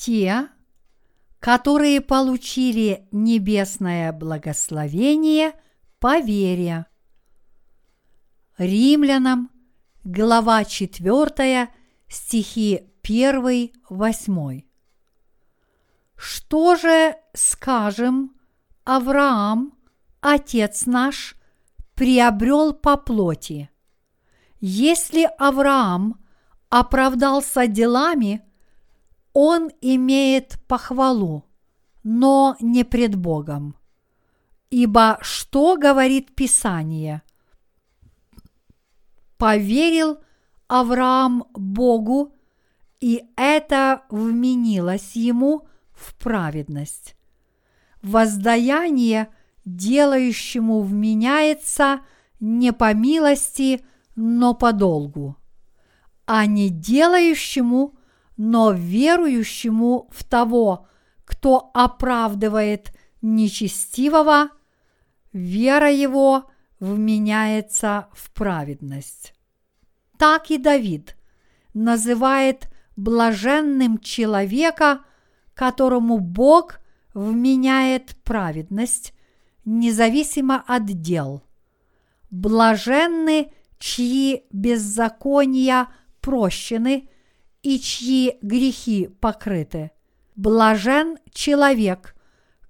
те, которые получили небесное благословение по вере. Римлянам, глава 4, стихи 1-8. Что же скажем, Авраам, отец наш, приобрел по плоти? Если Авраам оправдался делами, он имеет похвалу, но не пред Богом. Ибо что говорит Писание? Поверил Авраам Богу, и это вменилось ему в праведность. Воздаяние делающему вменяется не по милости, но по долгу, а не делающему, но верующему в того, кто оправдывает нечестивого, вера его вменяется в праведность. Так и Давид называет блаженным человека, которому Бог вменяет праведность, независимо от дел. Блаженны, чьи беззакония прощены и чьи грехи покрыты. Блажен человек,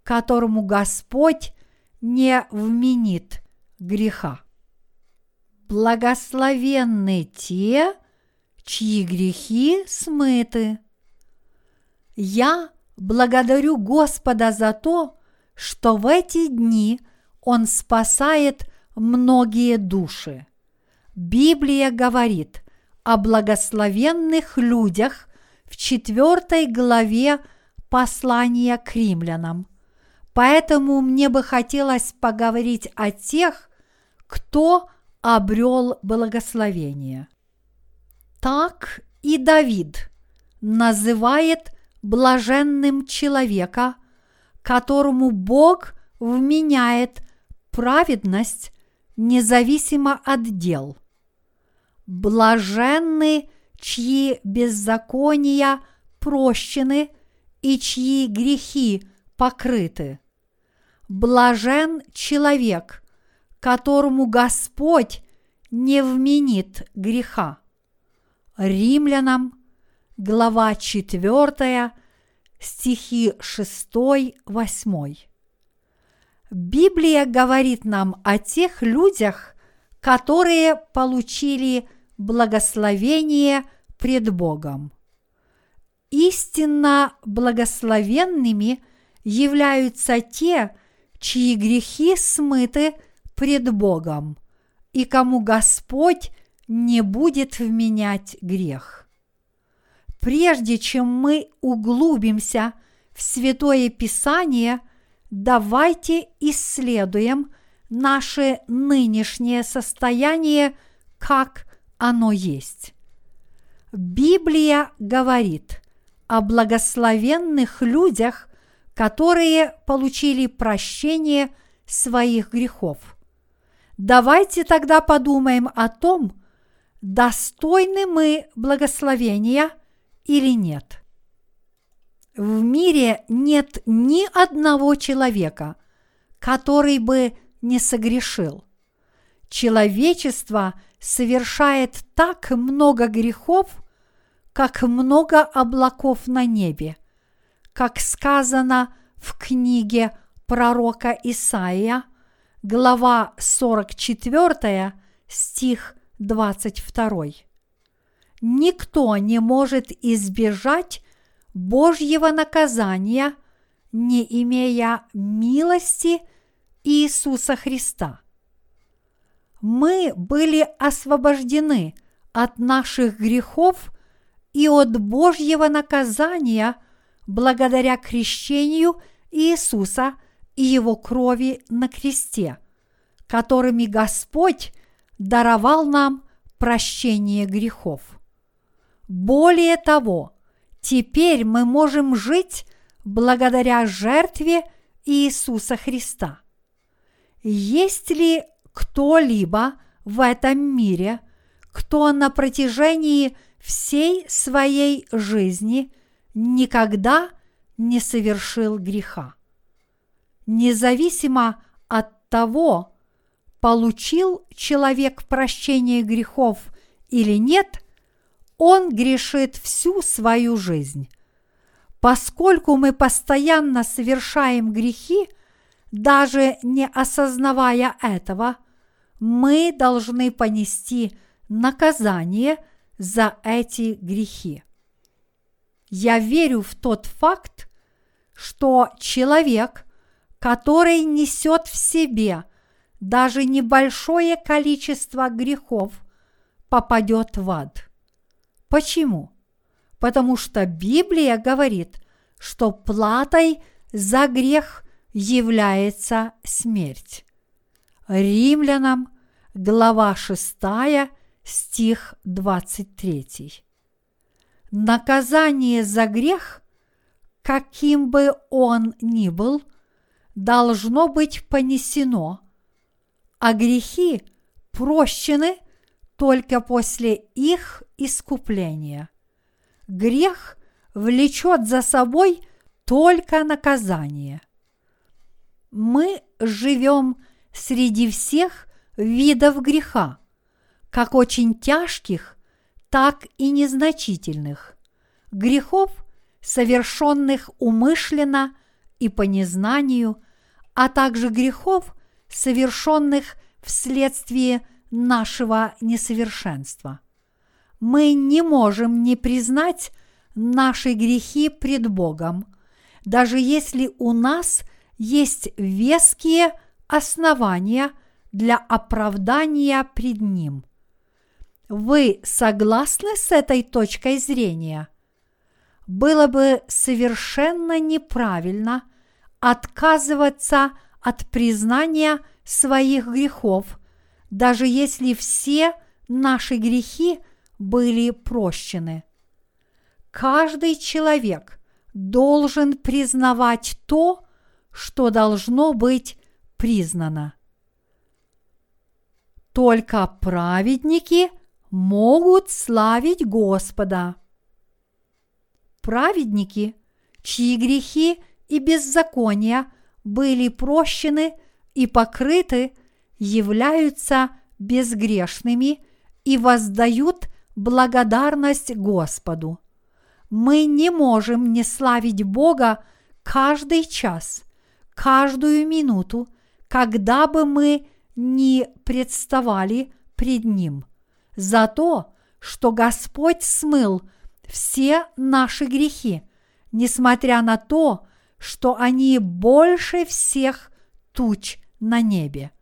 которому Господь не вменит греха. Благословенны те, чьи грехи смыты. Я благодарю Господа за то, что в эти дни Он спасает многие души. Библия говорит о благословенных людях в четвертой главе послания к римлянам. Поэтому мне бы хотелось поговорить о тех, кто обрел благословение. Так и Давид называет блаженным человека, которому Бог вменяет праведность независимо от дел. Блаженны, чьи беззакония прощены и чьи грехи покрыты. Блажен человек, которому Господь не вменит греха. Римлянам, глава 4, стихи 6-8. Библия говорит нам о тех людях, которые получили благословение пред Богом. Истинно благословенными являются те, чьи грехи смыты пред Богом, и кому Господь не будет вменять грех. Прежде чем мы углубимся в Святое Писание, давайте исследуем наше нынешнее состояние, как оно есть. Библия говорит о благословенных людях, которые получили прощение своих грехов. Давайте тогда подумаем о том, достойны мы благословения или нет. В мире нет ни одного человека, который бы не согрешил. Человечество совершает так много грехов, как много облаков на небе, как сказано в книге пророка Исаия, глава 44, стих 22. Никто не может избежать Божьего наказания, не имея милости Иисуса Христа. Мы были освобождены от наших грехов и от Божьего наказания благодаря крещению Иисуса и Его крови на кресте, которыми Господь даровал нам прощение грехов. Более того, теперь мы можем жить благодаря жертве Иисуса Христа. Есть ли кто-либо в этом мире, кто на протяжении всей своей жизни никогда не совершил греха. Независимо от того, получил человек прощение грехов или нет, он грешит всю свою жизнь. Поскольку мы постоянно совершаем грехи, даже не осознавая этого, мы должны понести наказание за эти грехи. Я верю в тот факт, что человек, который несет в себе даже небольшое количество грехов, попадет в ад. Почему? Потому что Библия говорит, что платой за грех является смерть. Римлянам, глава 6, стих 23. Наказание за грех, каким бы он ни был, должно быть понесено, а грехи прощены только после их искупления. Грех влечет за собой только наказание. Мы живем среди всех видов греха, как очень тяжких, так и незначительных, грехов, совершенных умышленно и по незнанию, а также грехов, совершенных вследствие нашего несовершенства. Мы не можем не признать наши грехи пред Богом, даже если у нас есть веские основания для оправдания пред Ним. Вы согласны с этой точкой зрения? Было бы совершенно неправильно отказываться от признания своих грехов, даже если все наши грехи были прощены. Каждый человек должен признавать то, что должно быть признано. Только праведники могут славить Господа. Праведники, чьи грехи и беззакония были прощены и покрыты, являются безгрешными и воздают благодарность Господу. Мы не можем не славить Бога каждый час, каждую минуту, когда бы мы ни представали пред Ним, за то, что Господь смыл все наши грехи, несмотря на то, что они больше всех туч на небе.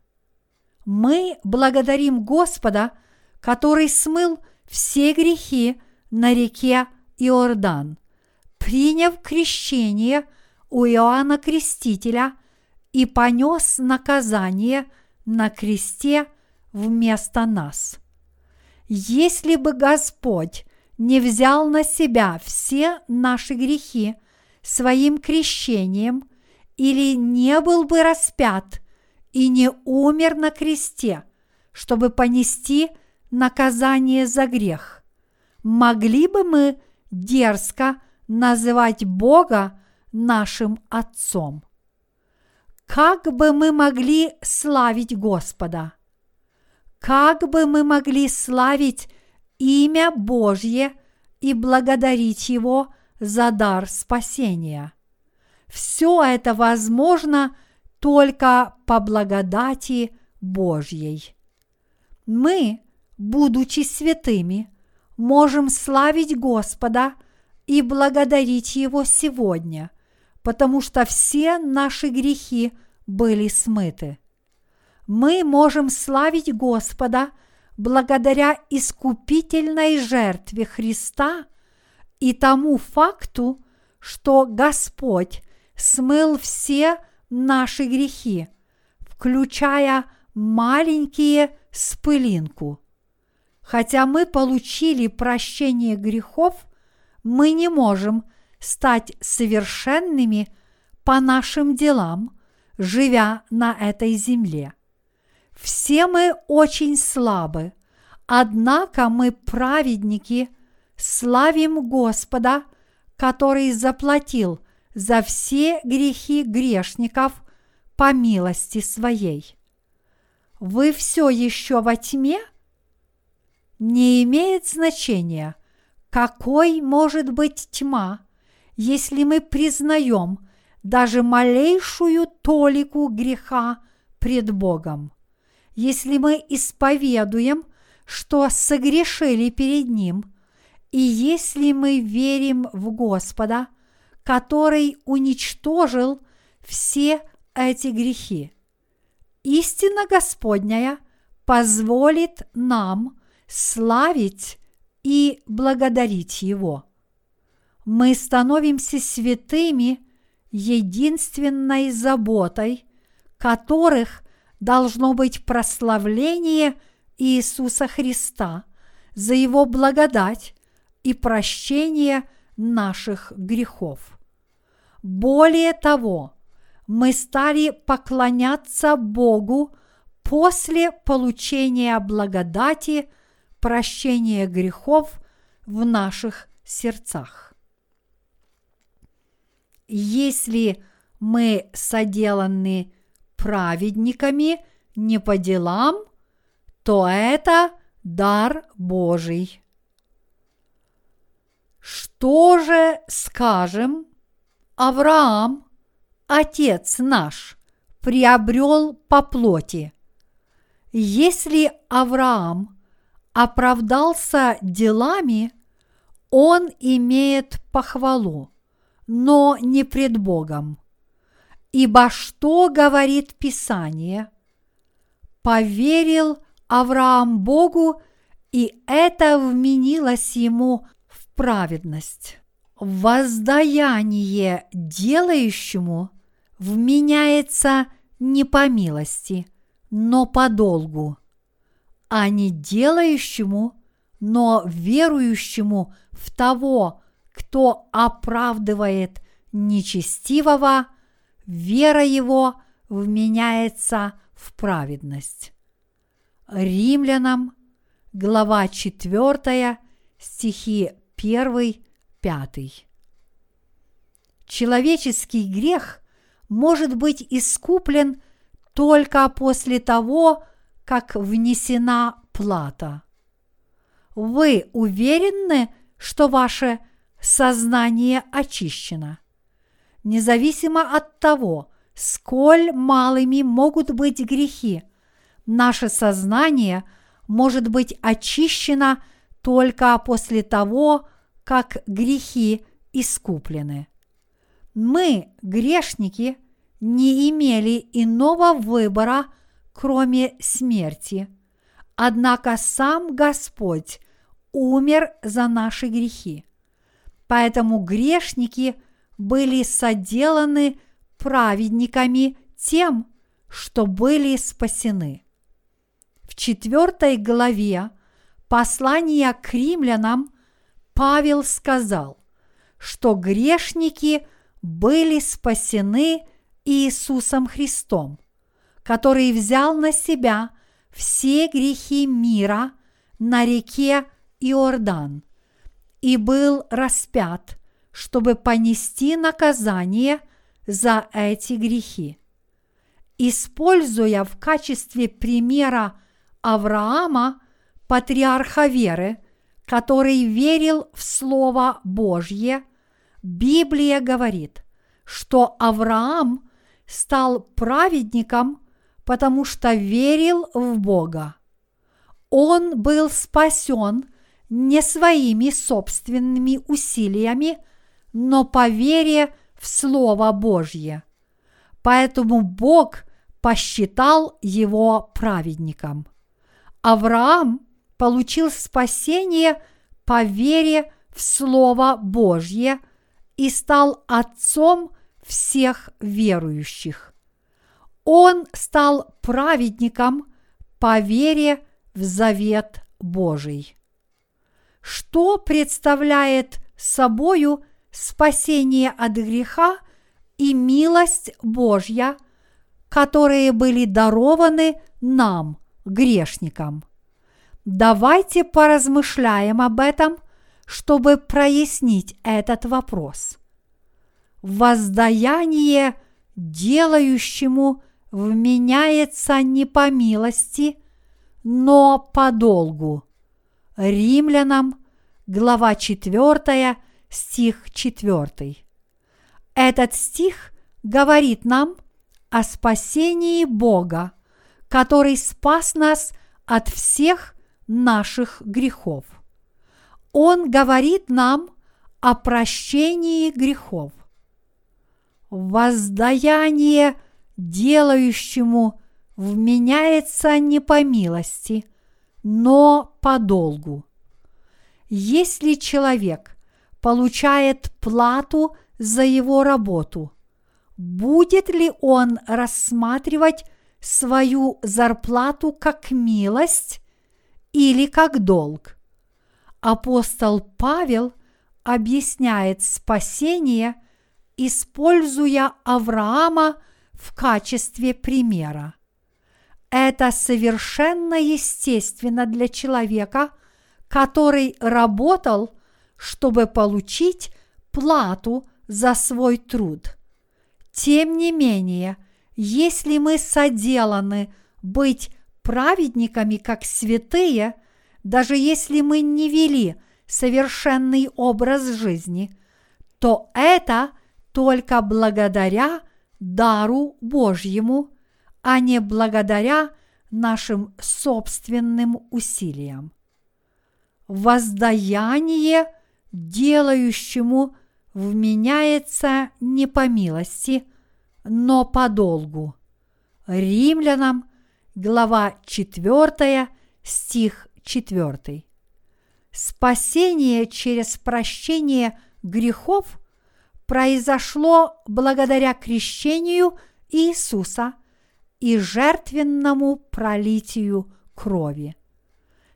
Мы благодарим Господа, который смыл все грехи на реке Иордан, приняв крещение у Иоанна Крестителя и понес наказание на кресте вместо нас. Если бы Господь не взял на себя все наши грехи своим крещением или не был бы распят и не умер на кресте, чтобы понести наказание за грех, могли бы мы дерзко называть Бога нашим Отцом. Как бы мы могли славить Господа? Как бы мы могли славить имя Божье и благодарить Его за дар спасения? Все это возможно только по благодати Божьей. Мы, будучи святыми, можем славить Господа и благодарить Его сегодня, потому что все наши грехи были смыты. Мы можем славить Господа благодаря искупительной жертве Христа и тому факту, что Господь смыл все наши грехи, включая маленькие с пылинку. Хотя мы получили прощение грехов, мы не можем стать совершенными по нашим делам, живя на этой земле. Все мы очень слабы, однако мы праведники, славим Господа, который заплатил за все грехи грешников по милости своей. Вы все еще во тьме? Не имеет значения, какой может быть тьма, если мы признаем даже малейшую толику греха пред Богом. Если мы исповедуем, что согрешили перед Ним, и если мы верим в Господа, который уничтожил все эти грехи. Истина Господняя позволит нам славить и благодарить Его. Мы становимся святыми единственной заботой, которых должно быть прославление Иисуса Христа за Его благодать и прощение наших грехов. Более того, мы стали поклоняться Богу после получения благодати прощения грехов в наших сердцах. Если мы соделаны праведниками не по делам, то это дар Божий. Что же скажем, Авраам, отец наш, приобрел по плоти? Если Авраам оправдался делами, он имеет похвалу, но не пред Богом. Ибо что говорит Писание? Поверил Авраам Богу, и это вменилось ему в праведность. Воздаяние делающему вменяется не по милости, но по долгу, а не делающему, но верующему в того, кто оправдывает нечестивого – вера его вменяется в праведность. Римлянам, глава 4, стихи 1, 5. Человеческий грех может быть искуплен только после того, как внесена плата. Вы уверены, что ваше сознание очищено? независимо от того, сколь малыми могут быть грехи, наше сознание может быть очищено только после того, как грехи искуплены. Мы, грешники, не имели иного выбора, кроме смерти. Однако сам Господь умер за наши грехи. Поэтому грешники – были соделаны праведниками тем, что были спасены. В четвертой главе послания к римлянам Павел сказал, что грешники были спасены Иисусом Христом, который взял на себя все грехи мира на реке Иордан и был распят чтобы понести наказание за эти грехи. Используя в качестве примера Авраама, патриарха веры, который верил в Слово Божье, Библия говорит, что Авраам стал праведником, потому что верил в Бога. Он был спасен не своими собственными усилиями, но по вере в Слово Божье. Поэтому Бог посчитал его праведником. Авраам получил спасение по вере в Слово Божье и стал отцом всех верующих. Он стал праведником по вере в завет Божий. Что представляет собою спасение от греха и милость Божья, которые были дарованы нам, грешникам. Давайте поразмышляем об этом, чтобы прояснить этот вопрос. Воздаяние делающему вменяется не по милости, но по долгу. Римлянам, глава 4, стих 4. Этот стих говорит нам о спасении Бога, который спас нас от всех наших грехов. Он говорит нам о прощении грехов. Воздаяние делающему вменяется не по милости, но по долгу. Если человек получает плату за его работу, будет ли он рассматривать свою зарплату как милость или как долг? Апостол Павел объясняет спасение, используя Авраама в качестве примера. Это совершенно естественно для человека, который работал, чтобы получить плату за свой труд. Тем не менее, если мы соделаны быть праведниками как святые, даже если мы не вели совершенный образ жизни, то это только благодаря дару Божьему, а не благодаря нашим собственным усилиям. Воздаяние делающему вменяется не по милости, но по долгу. Римлянам, глава 4, стих 4. Спасение через прощение грехов произошло благодаря крещению Иисуса и жертвенному пролитию крови.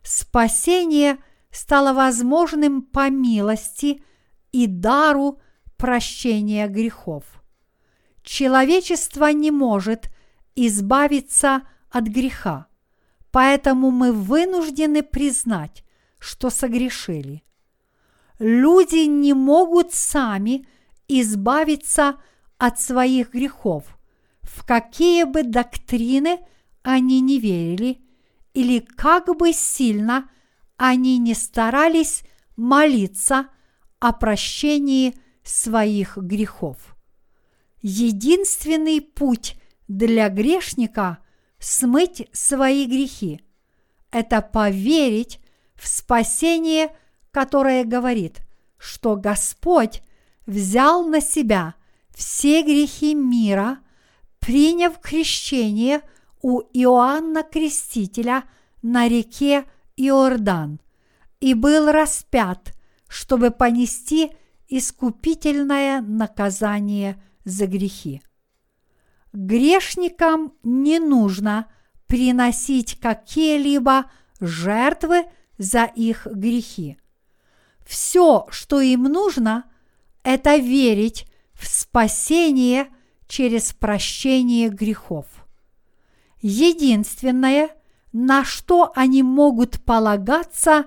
Спасение стало возможным по милости и дару прощения грехов. Человечество не может избавиться от греха, поэтому мы вынуждены признать, что согрешили. Люди не могут сами избавиться от своих грехов, в какие бы доктрины они не верили или как бы сильно они не старались молиться о прощении своих грехов. Единственный путь для грешника смыть свои грехи – это поверить в спасение, которое говорит, что Господь взял на себя все грехи мира, приняв крещение у Иоанна Крестителя на реке Иордан и был распят, чтобы понести искупительное наказание за грехи. Грешникам не нужно приносить какие-либо жертвы за их грехи. Все, что им нужно, это верить в спасение через прощение грехов. Единственное, на что они могут полагаться,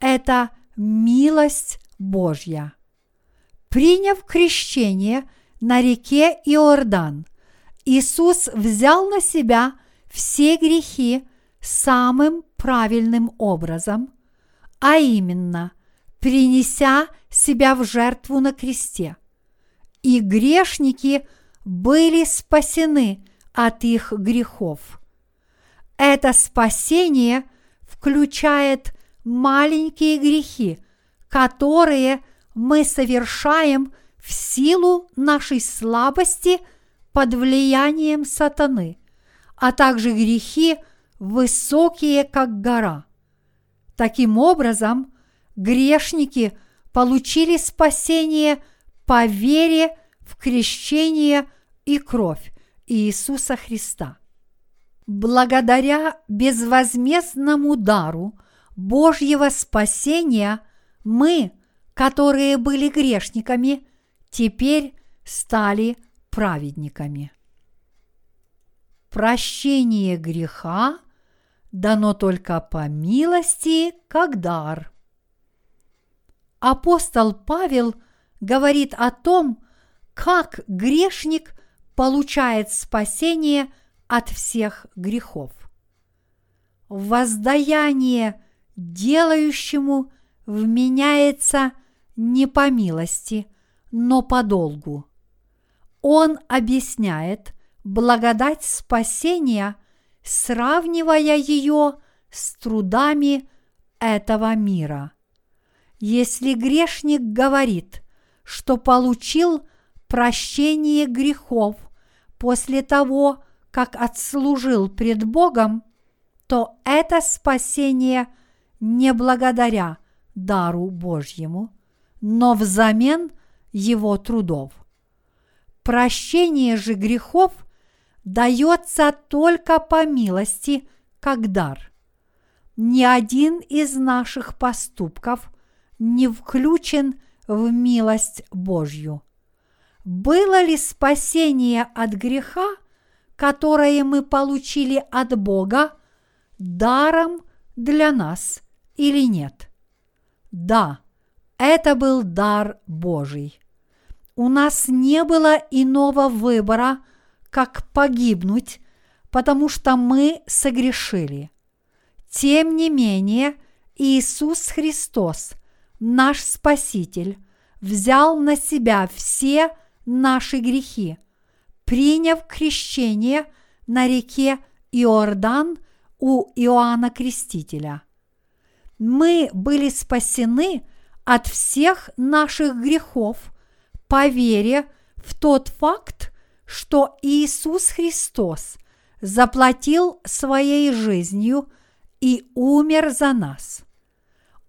это милость Божья. Приняв крещение на реке Иордан, Иисус взял на себя все грехи самым правильным образом, а именно принеся себя в жертву на кресте. И грешники были спасены от их грехов. Это спасение включает маленькие грехи, которые мы совершаем в силу нашей слабости под влиянием сатаны, а также грехи высокие, как гора. Таким образом, грешники получили спасение по вере в крещение и кровь Иисуса Христа. Благодаря безвозмездному дару Божьего спасения мы, которые были грешниками, теперь стали праведниками. Прощение греха дано только по милости, как дар. апостол Павел говорит о том, как грешник получает спасение от всех грехов. Воздаяние делающему вменяется не по милости, но по долгу. Он объясняет благодать спасения, сравнивая ее с трудами этого мира. Если грешник говорит, что получил прощение грехов после того, как отслужил пред Богом, то это спасение не благодаря дару Божьему, но взамен его трудов. Прощение же грехов дается только по милости, как дар. Ни один из наших поступков не включен в милость Божью. Было ли спасение от греха, которое мы получили от Бога, даром для нас или нет? Да, это был дар Божий. У нас не было иного выбора, как погибнуть, потому что мы согрешили. Тем не менее, Иисус Христос, наш Спаситель, взял на себя все наши грехи, приняв крещение на реке Иордан у Иоанна Крестителя. Мы были спасены от всех наших грехов по вере в тот факт, что Иисус Христос заплатил своей жизнью и умер за нас.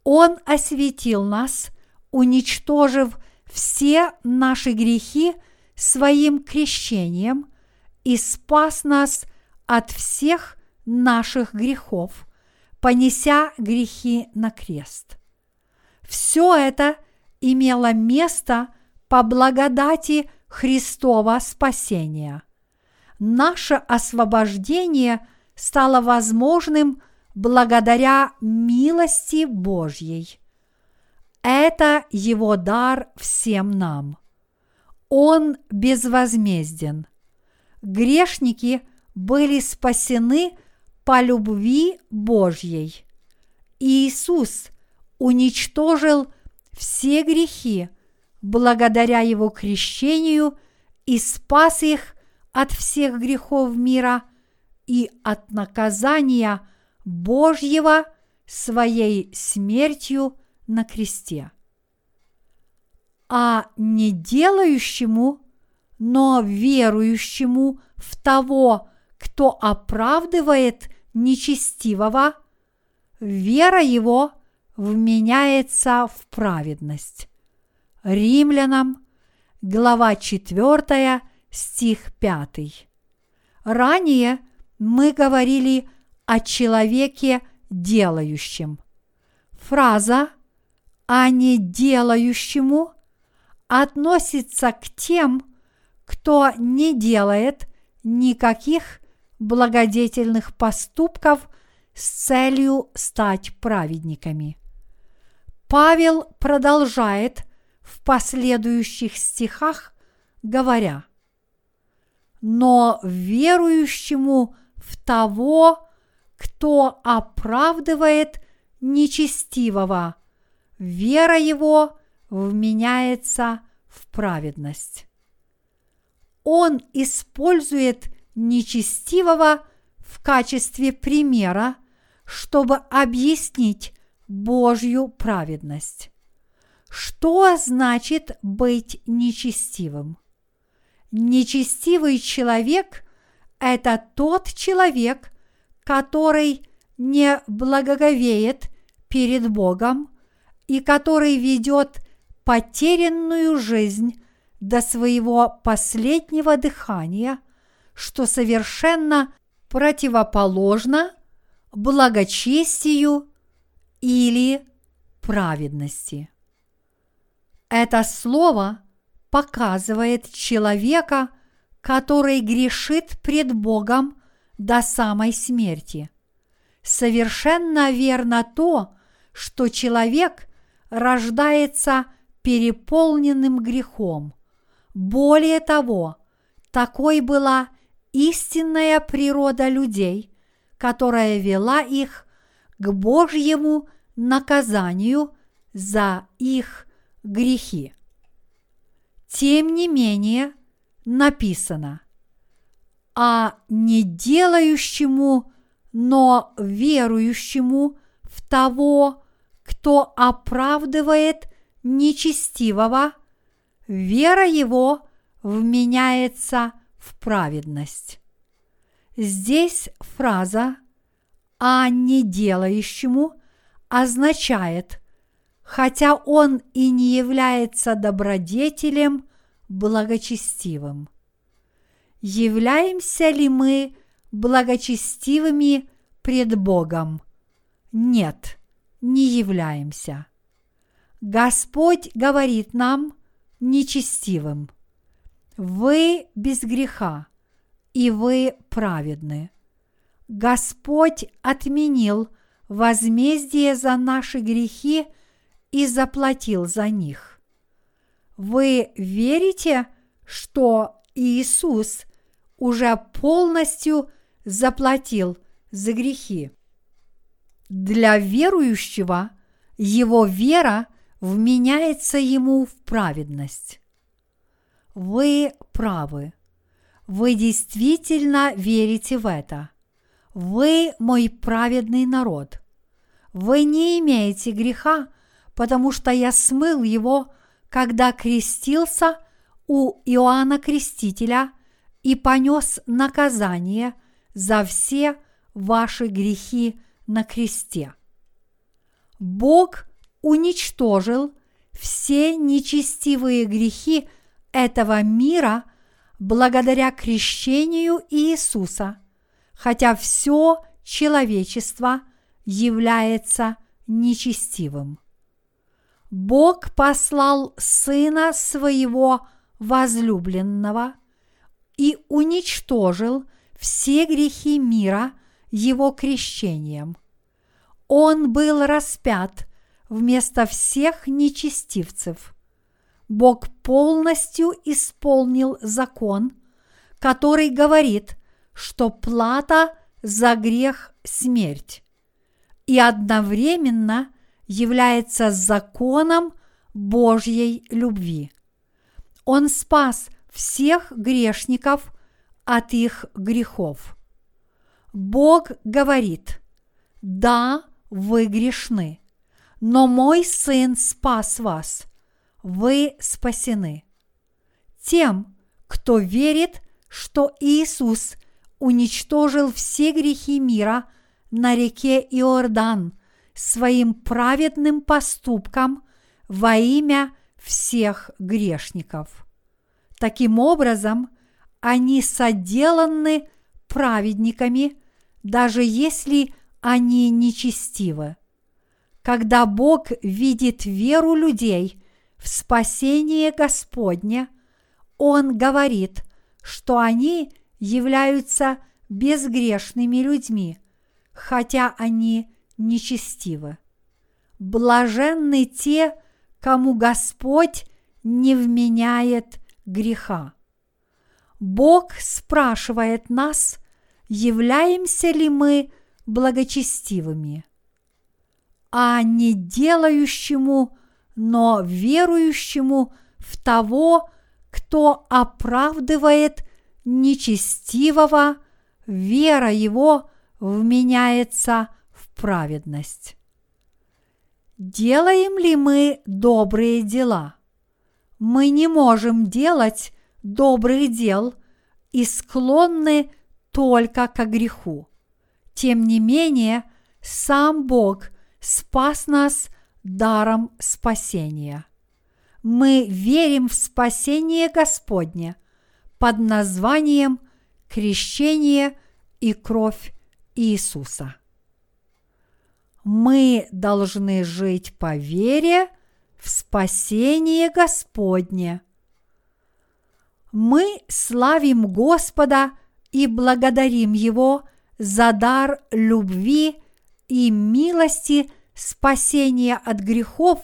Он осветил нас, уничтожив все наши грехи своим крещением и спас нас от всех наших грехов, понеся грехи на крест. Все это имело место по благодати Христова спасения. Наше освобождение стало возможным благодаря милости Божьей. Это Его дар всем нам. Он безвозмезден. Грешники были спасены по любви Божьей. Иисус уничтожил все грехи благодаря Его крещению и спас их от всех грехов мира и от наказания Божьего своей смертью на кресте. А не делающему, но верующему в того, кто оправдывает нечестивого, вера его вменяется в праведность. Римлянам, глава 4, стих 5. Ранее мы говорили о человеке делающем. Фраза «а не делающему» относится к тем, кто не делает никаких благодетельных поступков с целью стать праведниками. Павел продолжает в последующих стихах, говоря, «Но верующему в того, кто оправдывает нечестивого, вера его вменяется в праведность». Он использует нечестивого в качестве примера, чтобы объяснить Божью праведность. Что значит быть нечестивым? Нечестивый человек – это тот человек, который не благоговеет перед Богом и который ведет потерянную жизнь до своего последнего дыхания, что совершенно противоположно благочестию или праведности. Это слово показывает человека, который грешит пред Богом до самой смерти. Совершенно верно то, что человек, рождается переполненным грехом. Более того, такой была истинная природа людей, которая вела их к Божьему наказанию за их грехи. Тем не менее, написано, а не делающему, но верующему в того, кто оправдывает нечестивого, вера его вменяется в праведность. Здесь фраза «а не делающему» означает, хотя он и не является добродетелем благочестивым. Являемся ли мы благочестивыми пред Богом? Нет, не являемся. Господь говорит нам нечестивым. Вы без греха, и вы праведны. Господь отменил возмездие за наши грехи и заплатил за них. Вы верите, что Иисус уже полностью заплатил за грехи? Для верующего его вера вменяется ему в праведность. Вы правы. Вы действительно верите в это. Вы мой праведный народ. Вы не имеете греха, потому что я смыл его, когда крестился у Иоанна Крестителя и понес наказание за все ваши грехи на кресте. Бог уничтожил все нечестивые грехи этого мира благодаря крещению Иисуса, хотя все человечество является нечестивым. Бог послал Сына Своего возлюбленного и уничтожил все грехи мира Его крещением. Он был распят вместо всех нечестивцев. Бог полностью исполнил закон, который говорит, что плата за грех – смерть, и одновременно является законом Божьей любви. Он спас всех грешников от их грехов. Бог говорит, да, вы грешны, но мой сын спас вас, вы спасены. Тем, кто верит, что Иисус уничтожил все грехи мира на реке Иордан своим праведным поступком во имя всех грешников. Таким образом, они соделаны праведниками, даже если они нечестивы. Когда Бог видит веру людей в спасение Господне, Он говорит, что они являются безгрешными людьми, хотя они нечестивы. Блаженны те, кому Господь не вменяет греха. Бог спрашивает нас, являемся ли мы благочестивыми, а не делающему, но верующему в того, кто оправдывает нечестивого, вера его вменяется в праведность. Делаем ли мы добрые дела? Мы не можем делать добрых дел и склонны только к греху. Тем не менее, сам Бог спас нас даром спасения. Мы верим в спасение Господне под названием крещение и кровь Иисуса. Мы должны жить по вере в спасение Господне. Мы славим Господа и благодарим Его – за дар любви и милости спасения от грехов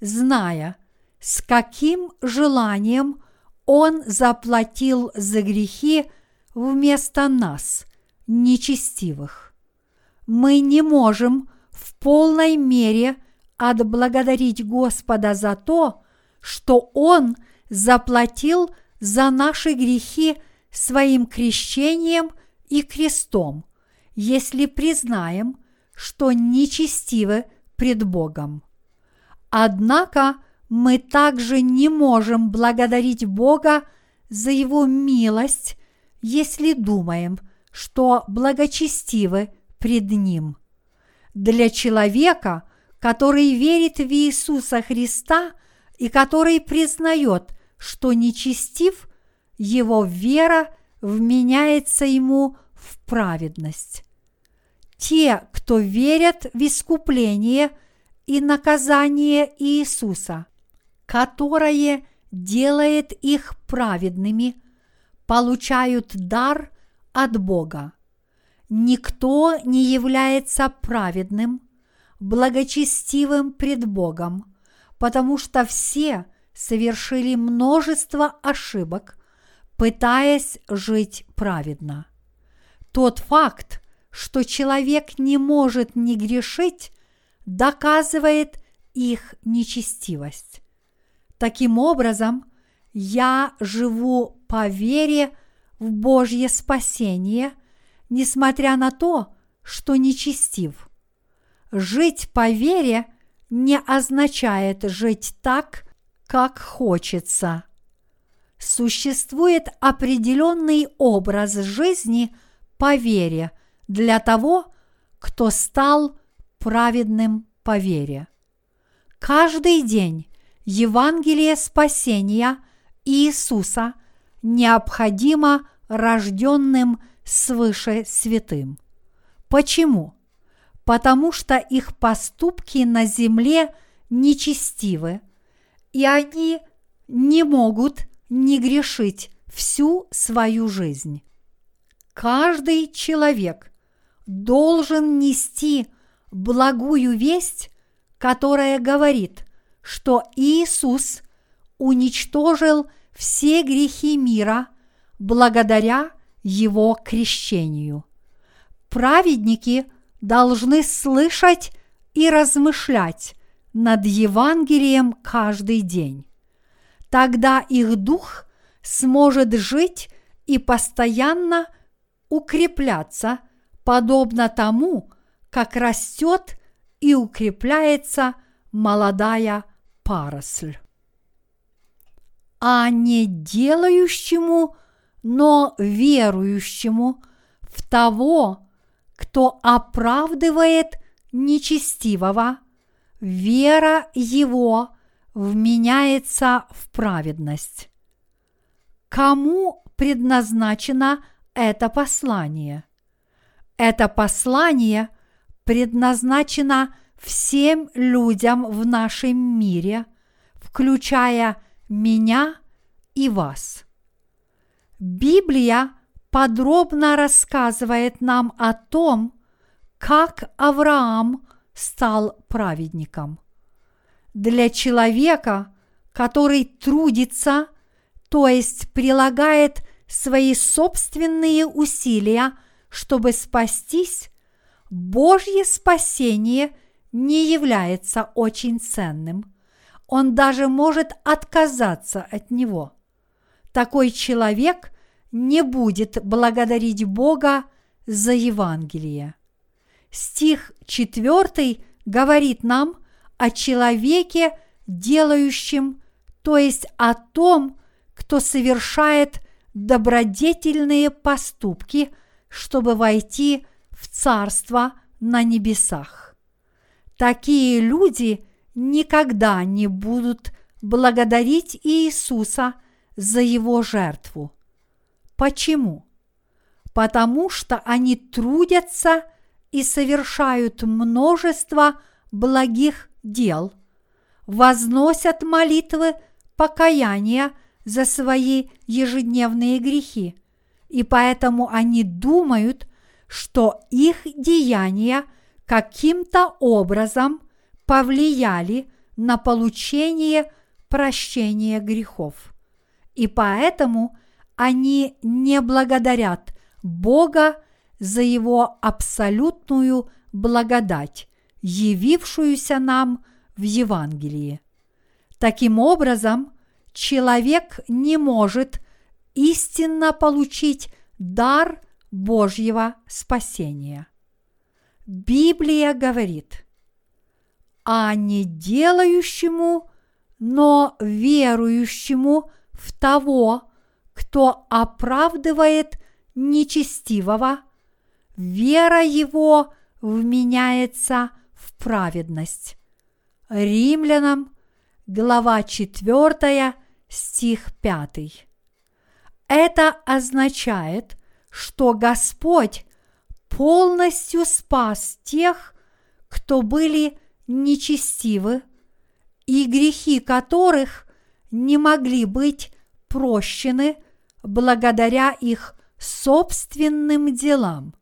зная, с каким желанием Он заплатил за грехи вместо нас, нечестивых. Мы не можем в полной мере отблагодарить Господа за то, что Он заплатил за наши грехи своим крещением и крестом, если признаем, что нечестивы пред Богом. Однако мы также не можем благодарить Бога за Его милость, если думаем, что благочестивы пред Ним. Для человека, который верит в Иисуса Христа и который признает, что нечестив, его вера вменяется ему в праведность. Те, кто верят в искупление и наказание Иисуса, которое делает их праведными, получают дар от Бога. Никто не является праведным, благочестивым пред Богом, потому что все совершили множество ошибок, пытаясь жить праведно. Тот факт, что человек не может не грешить, доказывает их нечестивость. Таким образом, я живу по вере в Божье спасение, несмотря на то, что нечестив. Жить по вере не означает жить так, как хочется. Существует определенный образ жизни по вере для того, кто стал праведным по вере. Каждый день Евангелие спасения Иисуса необходимо рожденным свыше святым. Почему? потому что их поступки на земле нечестивы, и они не могут не грешить всю свою жизнь. Каждый человек должен нести благую весть, которая говорит, что Иисус уничтожил все грехи мира благодаря Его крещению. Праведники – должны слышать и размышлять над Евангелием каждый день. Тогда их дух сможет жить и постоянно укрепляться, подобно тому, как растет и укрепляется молодая паросль. А не делающему, но верующему в того, кто оправдывает нечестивого, вера его вменяется в праведность. Кому предназначено это послание? Это послание предназначено всем людям в нашем мире, включая меня и вас. Библия подробно рассказывает нам о том, как Авраам стал праведником. Для человека, который трудится, то есть прилагает свои собственные усилия, чтобы спастись, Божье спасение не является очень ценным. Он даже может отказаться от него. Такой человек не будет благодарить Бога за Евангелие. Стих 4 говорит нам о человеке, делающем, то есть о том, кто совершает добродетельные поступки, чтобы войти в Царство на небесах. Такие люди никогда не будут благодарить Иисуса за его жертву. Почему? Потому что они трудятся и совершают множество благих дел, возносят молитвы покаяния за свои ежедневные грехи, и поэтому они думают, что их деяния каким-то образом повлияли на получение прощения грехов. И поэтому они не благодарят Бога за Его абсолютную благодать, явившуюся нам в Евангелии. Таким образом, человек не может истинно получить дар Божьего спасения. Библия говорит, а не делающему, но верующему в того, кто оправдывает нечестивого, вера его вменяется праведность. Римлянам, глава 4, стих 5. Это означает, что Господь полностью спас тех, кто были нечестивы, и грехи которых не могли быть прощены благодаря их собственным делам.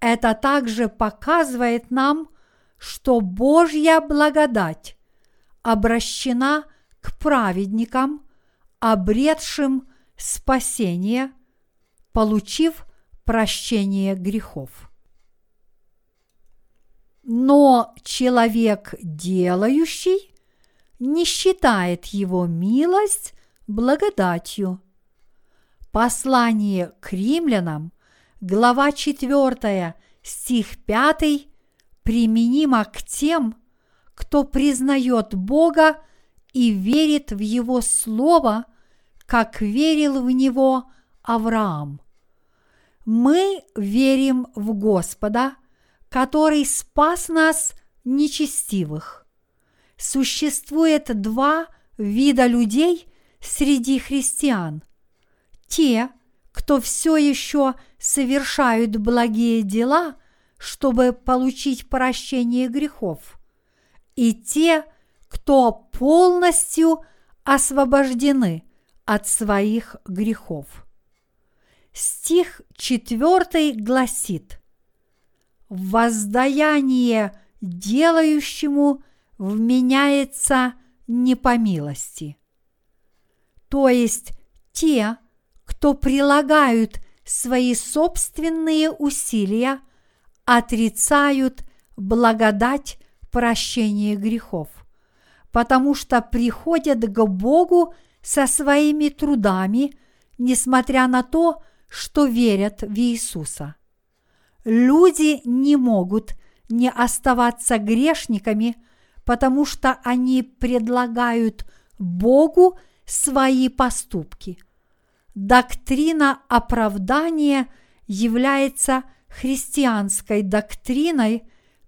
Это также показывает нам, что Божья благодать обращена к праведникам, обретшим спасение, получив прощение грехов. Но человек делающий не считает его милость благодатью. Послание к римлянам, глава 4, стих 5, применимо к тем, кто признает Бога и верит в Его Слово, как верил в Него Авраам. Мы верим в Господа, который спас нас нечестивых. Существует два вида людей среди христиан. Те, кто все еще совершают благие дела, чтобы получить прощение грехов, и те, кто полностью освобождены от своих грехов. Стих 4 гласит «Воздаяние делающему вменяется не по милости». То есть те, кто прилагают свои собственные усилия, отрицают благодать прощения грехов, потому что приходят к Богу со своими трудами, несмотря на то, что верят в Иисуса. Люди не могут не оставаться грешниками, потому что они предлагают Богу свои поступки. Доктрина оправдания является христианской доктриной,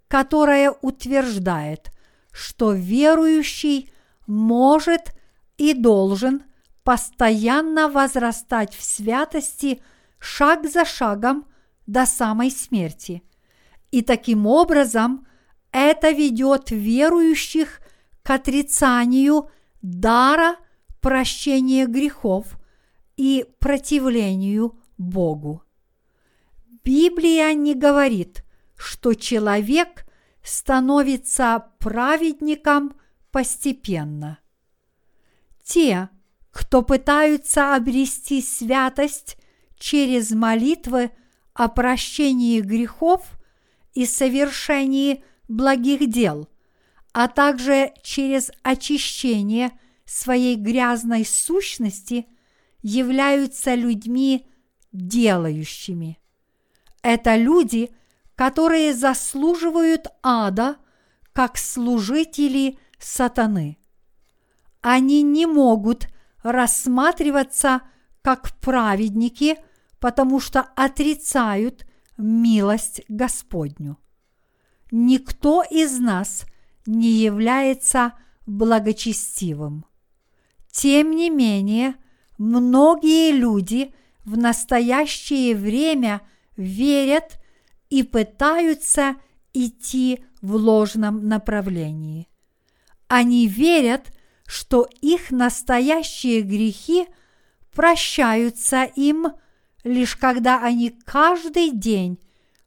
которая утверждает, что верующий может и должен постоянно возрастать в святости шаг за шагом до самой смерти. И таким образом это ведет верующих к отрицанию дара прощения грехов и противлению Богу. Библия не говорит, что человек становится праведником постепенно. Те, кто пытаются обрести святость через молитвы о прощении грехов и совершении благих дел, а также через очищение своей грязной сущности, являются людьми делающими. Это люди, которые заслуживают ада как служители сатаны. Они не могут рассматриваться как праведники, потому что отрицают милость Господню. Никто из нас не является благочестивым. Тем не менее, многие люди в настоящее время верят и пытаются идти в ложном направлении. Они верят, что их настоящие грехи прощаются им лишь когда они каждый день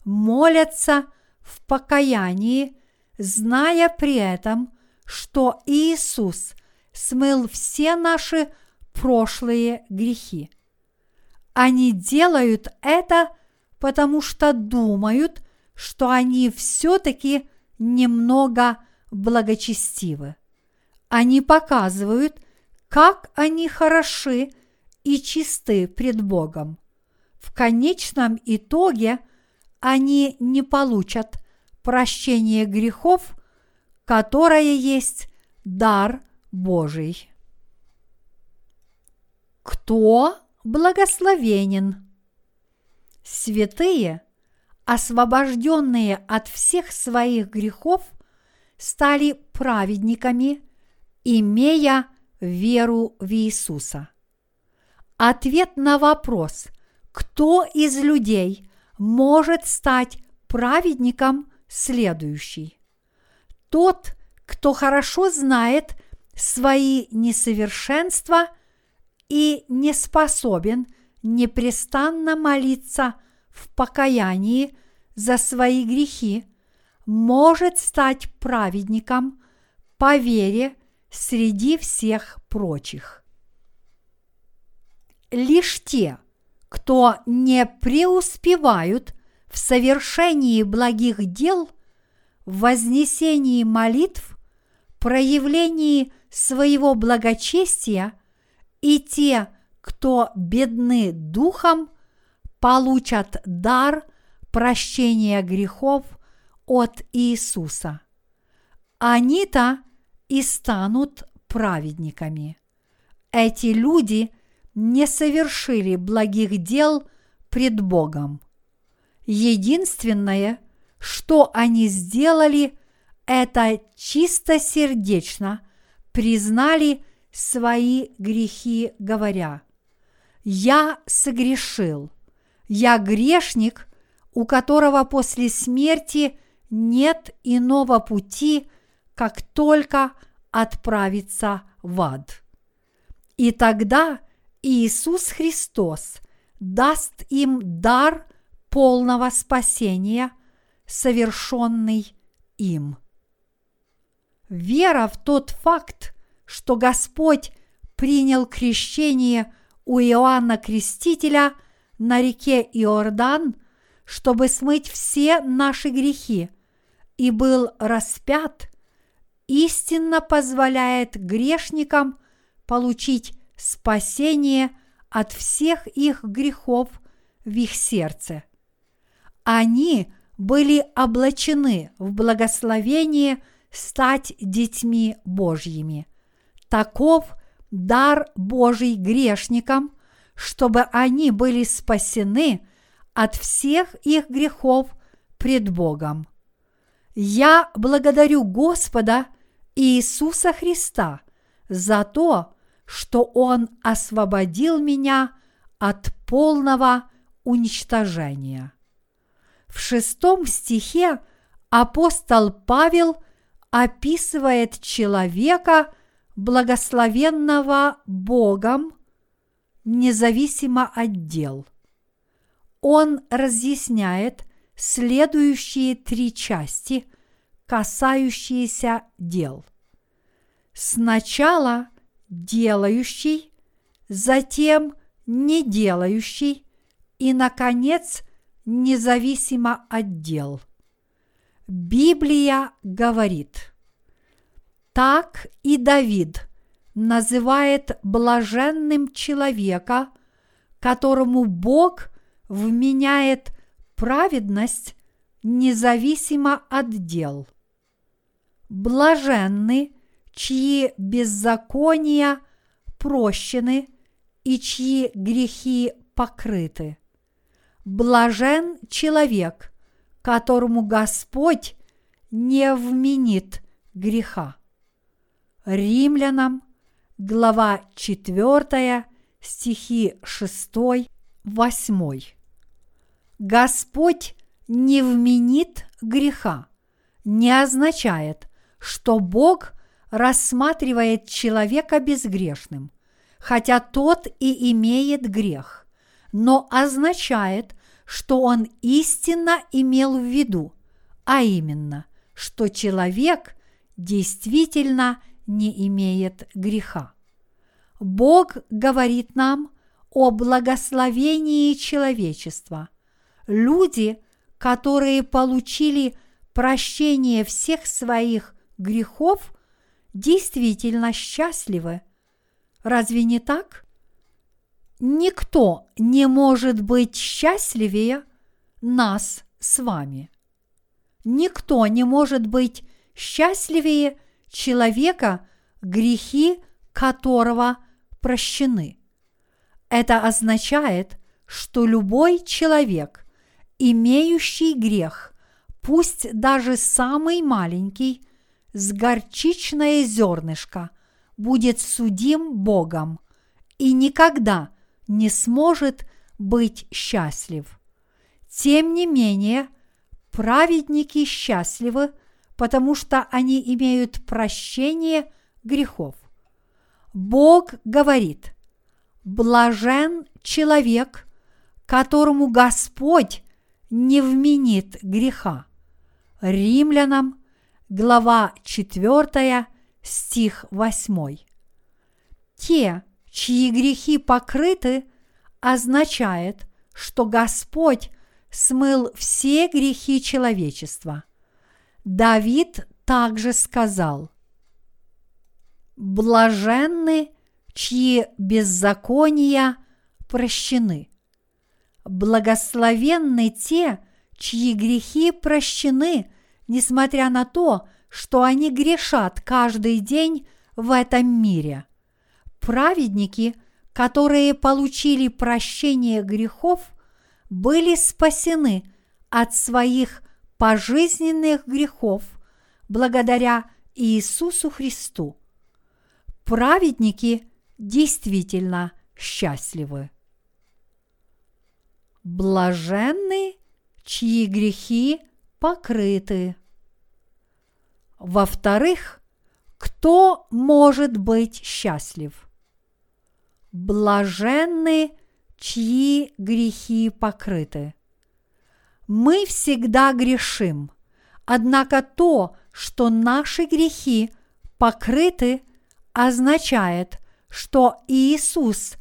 молятся в покаянии, зная при этом, что Иисус смыл все наши прошлые грехи. Они делают это, потому что думают, что они все-таки немного благочестивы. Они показывают, как они хороши и чисты пред Богом. В конечном итоге они не получат прощение грехов, которое есть дар Божий. Кто благословенен? Святые, освобожденные от всех своих грехов, стали праведниками, имея веру в Иисуса. Ответ на вопрос, кто из людей может стать праведником, следующий. Тот, кто хорошо знает свои несовершенства и не способен непрестанно молиться в покаянии за свои грехи, может стать праведником по вере среди всех прочих. Лишь те, кто не преуспевают в совершении благих дел, вознесении молитв, проявлении своего благочестия и те, кто бедны духом, получат дар прощения грехов от Иисуса. Они-то и станут праведниками. Эти люди не совершили благих дел пред Богом. Единственное, что они сделали, это чистосердечно признали свои грехи, говоря, «Я согрешил, я грешник, у которого после смерти нет иного пути, как только отправиться в ад». И тогда Иисус Христос даст им дар полного спасения, совершенный им. Вера в тот факт, что Господь принял крещение у Иоанна Крестителя на реке Иордан, чтобы смыть все наши грехи, и был распят, истинно позволяет грешникам получить спасение от всех их грехов в их сердце. Они были облачены в благословение стать детьми Божьими. Таков дар Божий грешникам, чтобы они были спасены от всех их грехов пред Богом. Я благодарю Господа Иисуса Христа за то, что Он освободил меня от полного уничтожения. В шестом стихе апостол Павел описывает человека, благословенного Богом, независимо от дел. Он разъясняет следующие три части, касающиеся дел. Сначала делающий, затем не делающий и, наконец, независимо от дел. Библия говорит, так и Давид называет блаженным человека, которому Бог вменяет праведность независимо от дел. Блаженны, чьи беззакония прощены и чьи грехи покрыты. Блажен человек, которому Господь не вменит греха. Римлянам, глава 4, стихи 6, 8. Господь не вменит греха не означает, что Бог рассматривает человека безгрешным, хотя тот и имеет грех но означает, что он истинно имел в виду, а именно, что человек действительно не имеет греха. Бог говорит нам о благословении человечества. Люди, которые получили прощение всех своих грехов, действительно счастливы. Разве не так? Никто не может быть счастливее нас с вами. Никто не может быть счастливее человека, грехи которого прощены. Это означает, что любой человек, имеющий грех, пусть даже самый маленький, с горчичное зернышко, будет судим Богом и никогда не сможет быть счастлив. Тем не менее, праведники счастливы, потому что они имеют прощение грехов. Бог говорит, блажен человек, которому Господь не вменит греха. Римлянам, глава 4, стих 8. Те, чьи грехи покрыты, означает, что Господь смыл все грехи человечества. Давид также сказал, «Блаженны, чьи беззакония прощены. Благословенны те, чьи грехи прощены, несмотря на то, что они грешат каждый день в этом мире. Праведники, которые получили прощение грехов, были спасены от своих пожизненных грехов благодаря Иисусу Христу. Праведники действительно счастливы. Блаженны, чьи грехи покрыты. Во-вторых, кто может быть счастлив? Блаженны, чьи грехи покрыты. Мы всегда грешим, однако то, что наши грехи покрыты, означает, что Иисус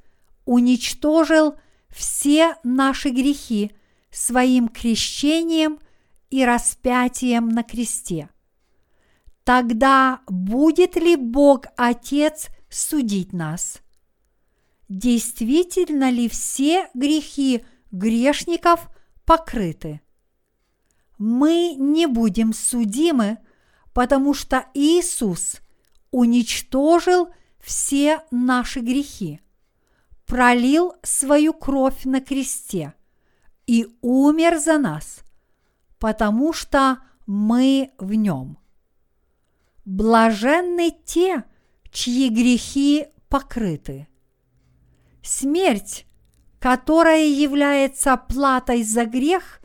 уничтожил все наши грехи своим крещением и распятием на кресте. Тогда будет ли Бог Отец судить нас? Действительно ли все грехи грешников покрыты? Мы не будем судимы, потому что Иисус уничтожил все наши грехи, пролил свою кровь на кресте и умер за нас, потому что мы в нем. Блаженны те, чьи грехи покрыты. Смерть, которая является платой за грех,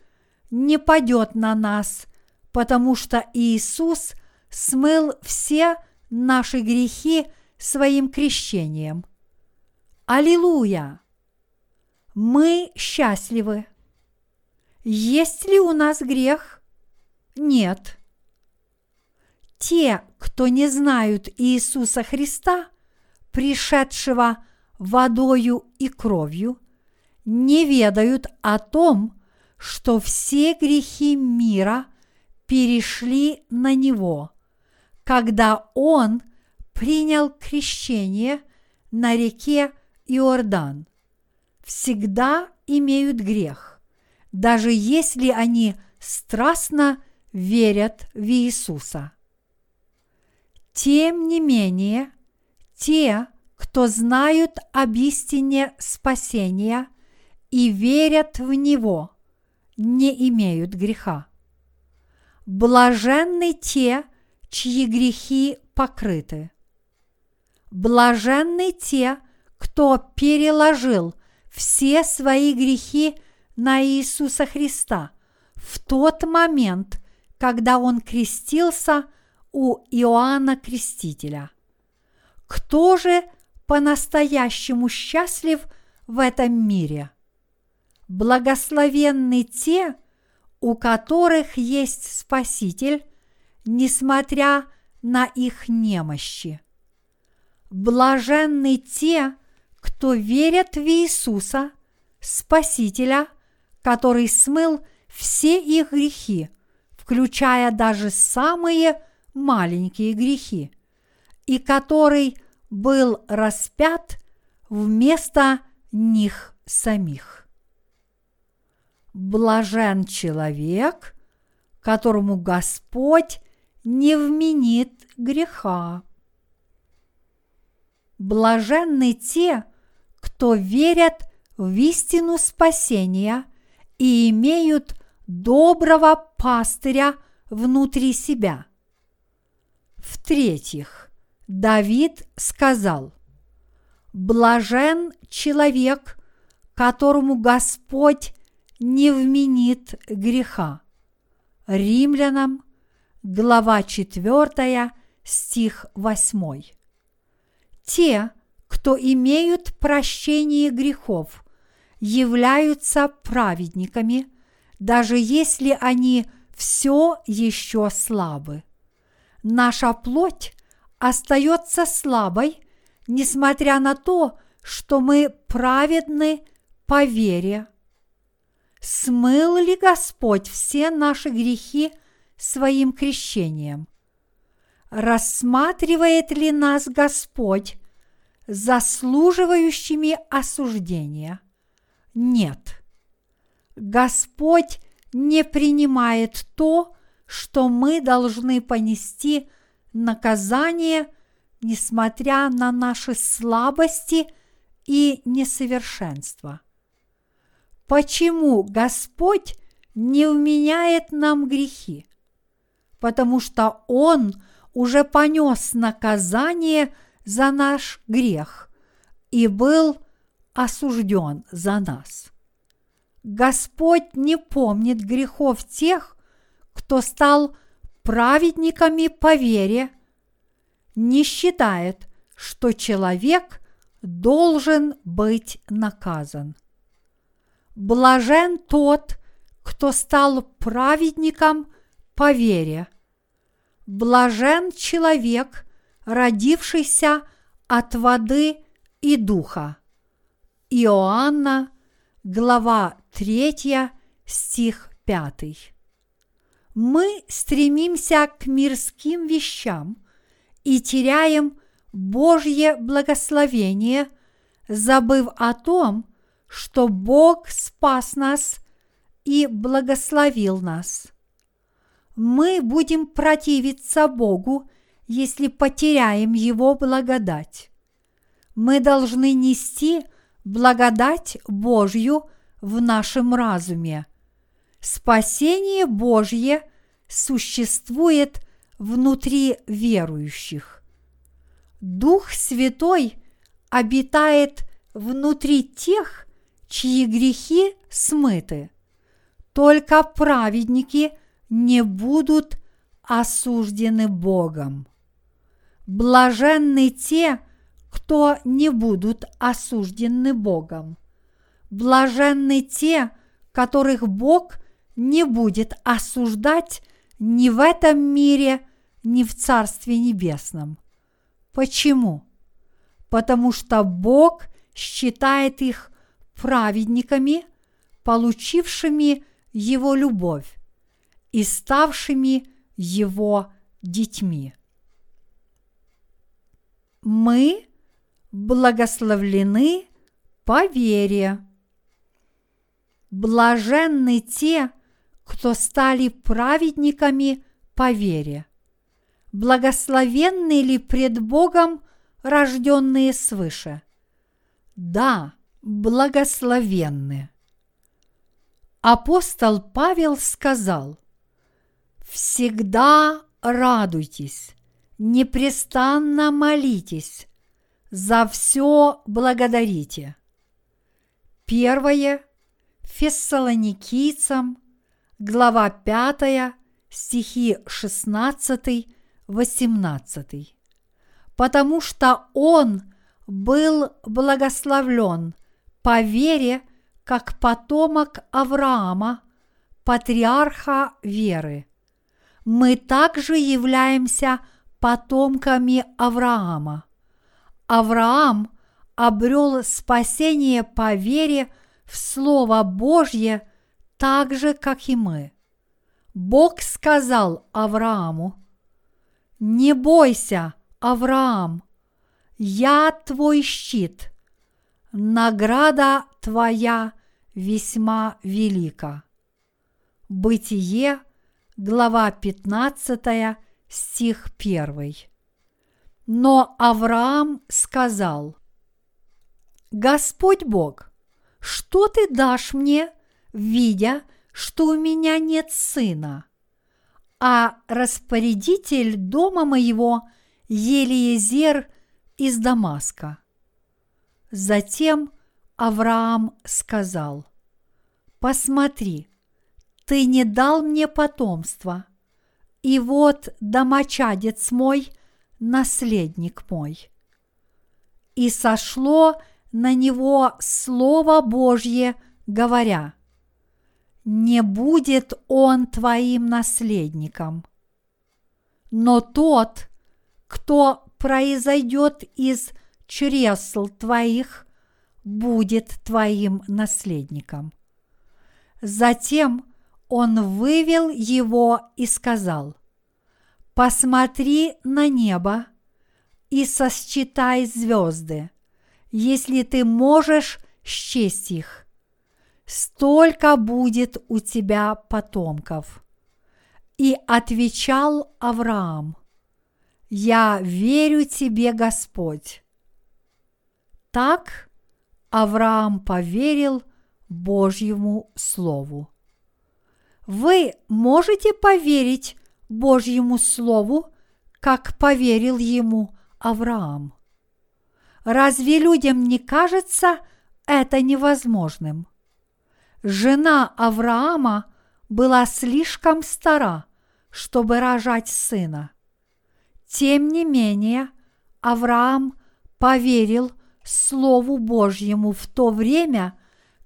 не падет на нас, потому что Иисус смыл все наши грехи своим крещением. Аллилуйя! Мы счастливы. Есть ли у нас грех? Нет. Те, кто не знают Иисуса Христа, пришедшего водою и кровью, не ведают о том, что все грехи мира перешли на Него, когда Он принял крещение на реке Иордан, всегда имеют грех, даже если они страстно верят в Иисуса. Тем не менее, те, кто знают об истине спасения и верят в Него, не имеют греха. Блаженны те, чьи грехи покрыты. Блаженны те, кто переложил все свои грехи на Иисуса Христа в тот момент, когда Он крестился у Иоанна Крестителя. Кто же по-настоящему счастлив в этом мире? Благословенны те, у которых есть Спаситель, несмотря на их немощи. Блаженны те, кто верят в Иисуса, Спасителя, который смыл все их грехи, включая даже самые маленькие грехи, и который был распят вместо них самих. Блажен человек, которому Господь не вменит греха. Блаженны те, кто верят в истину спасения и имеют доброго пастыря внутри себя. В-третьих, Давид сказал, «Блажен человек, которому Господь не вменит греха». Римлянам, глава 4, стих 8. Те, кто имеют прощение грехов, являются праведниками, даже если они все еще слабы. Наша плоть остается слабой, несмотря на то, что мы праведны по вере. Смыл ли Господь все наши грехи своим крещением? рассматривает ли нас Господь заслуживающими осуждения? Нет. Господь не принимает то, что мы должны понести наказание, несмотря на наши слабости и несовершенства. Почему Господь не вменяет нам грехи? Потому что Он – уже понес наказание за наш грех и был осужден за нас. Господь не помнит грехов тех, кто стал праведниками по вере, не считает, что человек должен быть наказан. Блажен тот, кто стал праведником по вере – Блажен человек, родившийся от воды и духа. Иоанна, глава 3, стих 5. Мы стремимся к мирским вещам и теряем Божье благословение, забыв о том, что Бог спас нас и благословил нас мы будем противиться Богу, если потеряем Его благодать. Мы должны нести благодать Божью в нашем разуме. Спасение Божье существует внутри верующих. Дух Святой обитает внутри тех, чьи грехи смыты. Только праведники – не будут осуждены Богом. Блаженны те, кто не будут осуждены Богом. Блаженны те, которых Бог не будет осуждать ни в этом мире, ни в Царстве Небесном. Почему? Потому что Бог считает их праведниками, получившими Его любовь и ставшими его детьми. Мы благословлены по вере. Блаженны те, кто стали праведниками по вере. Благословенны ли пред Богом рожденные свыше? Да, благословенны. Апостол Павел сказал – Всегда радуйтесь, непрестанно молитесь, за все благодарите. Первое Фессалоникийцам, глава 5, стихи 16-18. Потому что он был благословлен по вере, как потомок Авраама, патриарха веры – мы также являемся потомками Авраама. Авраам обрел спасение по вере в Слово Божье так же, как и мы. Бог сказал Аврааму, «Не бойся, Авраам, я твой щит, награда твоя весьма велика». Бытие, глава 15, стих 1. Но Авраам сказал, Господь Бог, что ты дашь мне, видя, что у меня нет сына? А распорядитель дома моего Елиезер из Дамаска. Затем Авраам сказал, «Посмотри, ты не дал мне потомства, и вот домочадец мой, наследник мой. И сошло на него Слово Божье, говоря, не будет он твоим наследником. Но тот, кто произойдет из чресл твоих, будет твоим наследником. Затем он вывел его и сказал, «Посмотри на небо и сосчитай звезды, если ты можешь счесть их. Столько будет у тебя потомков». И отвечал Авраам, «Я верю тебе, Господь». Так Авраам поверил Божьему Слову. Вы можете поверить Божьему Слову, как поверил ему Авраам. Разве людям не кажется это невозможным? Жена Авраама была слишком стара, чтобы рожать сына. Тем не менее, Авраам поверил Слову Божьему в то время,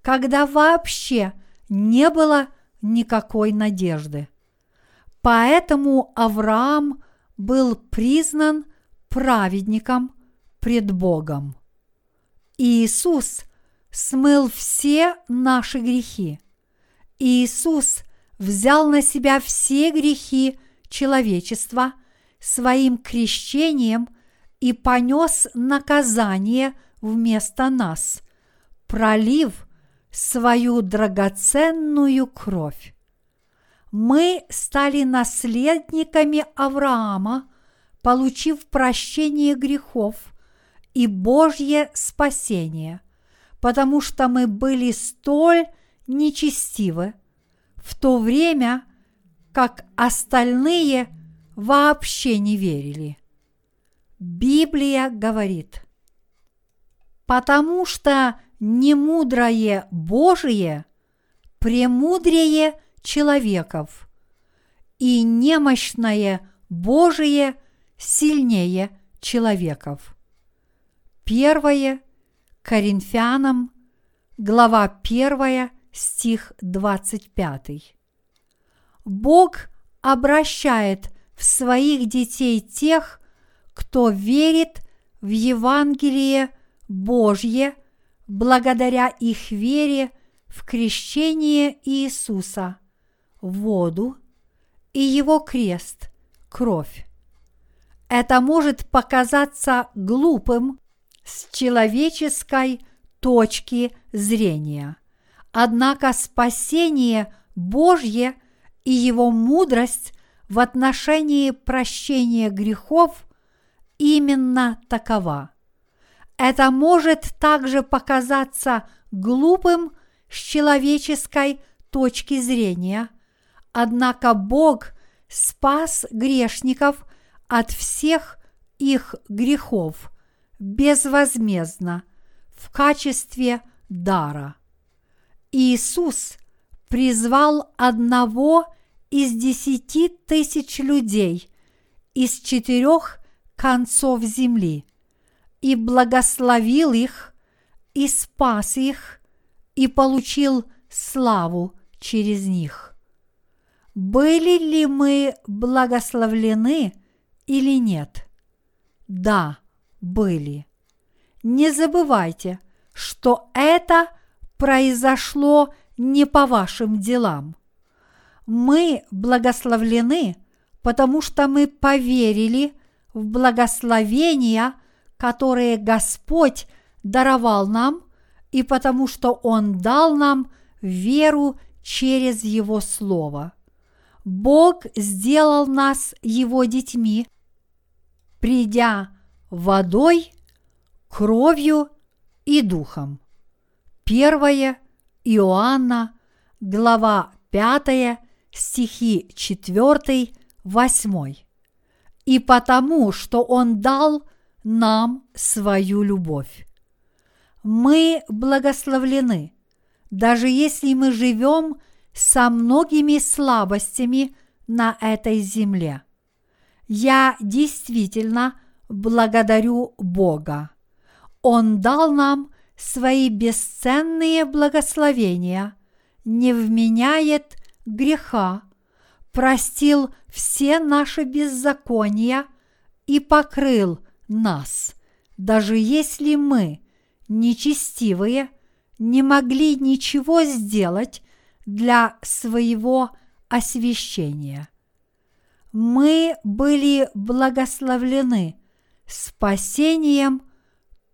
когда вообще не было никакой надежды. Поэтому Авраам был признан праведником пред Богом. Иисус смыл все наши грехи. Иисус взял на себя все грехи человечества своим крещением и понес наказание вместо нас, пролив свою драгоценную кровь. Мы стали наследниками Авраама, получив прощение грехов и Божье спасение, потому что мы были столь нечестивы, в то время как остальные вообще не верили. Библия говорит, потому что немудрое Божие премудрее человеков, и немощное Божие сильнее человеков. Первое Коринфянам, глава 1, стих 25. Бог обращает в своих детей тех, кто верит в Евангелие Божье благодаря их вере в крещение Иисуса, воду и его крест, кровь. Это может показаться глупым с человеческой точки зрения. Однако спасение Божье и его мудрость в отношении прощения грехов именно такова. Это может также показаться глупым с человеческой точки зрения, однако Бог спас грешников от всех их грехов безвозмездно в качестве дара. Иисус призвал одного из десяти тысяч людей из четырех концов земли – и благословил их, и спас их, и получил славу через них. Были ли мы благословлены или нет? Да, были. Не забывайте, что это произошло не по вашим делам. Мы благословлены, потому что мы поверили в благословения, которые Господь даровал нам, и потому что Он дал нам веру через Его Слово. Бог сделал нас Его детьми, придя водой, кровью и духом. Первое Иоанна, глава 5, стихи 4, 8. И потому, что Он дал нам свою любовь. Мы благословлены, даже если мы живем со многими слабостями на этой земле. Я действительно благодарю Бога. Он дал нам свои бесценные благословения, не вменяет греха, простил все наши беззакония и покрыл нас, даже если мы, нечестивые, не могли ничего сделать для своего освящения. Мы были благословлены спасением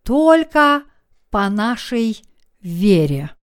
только по нашей вере.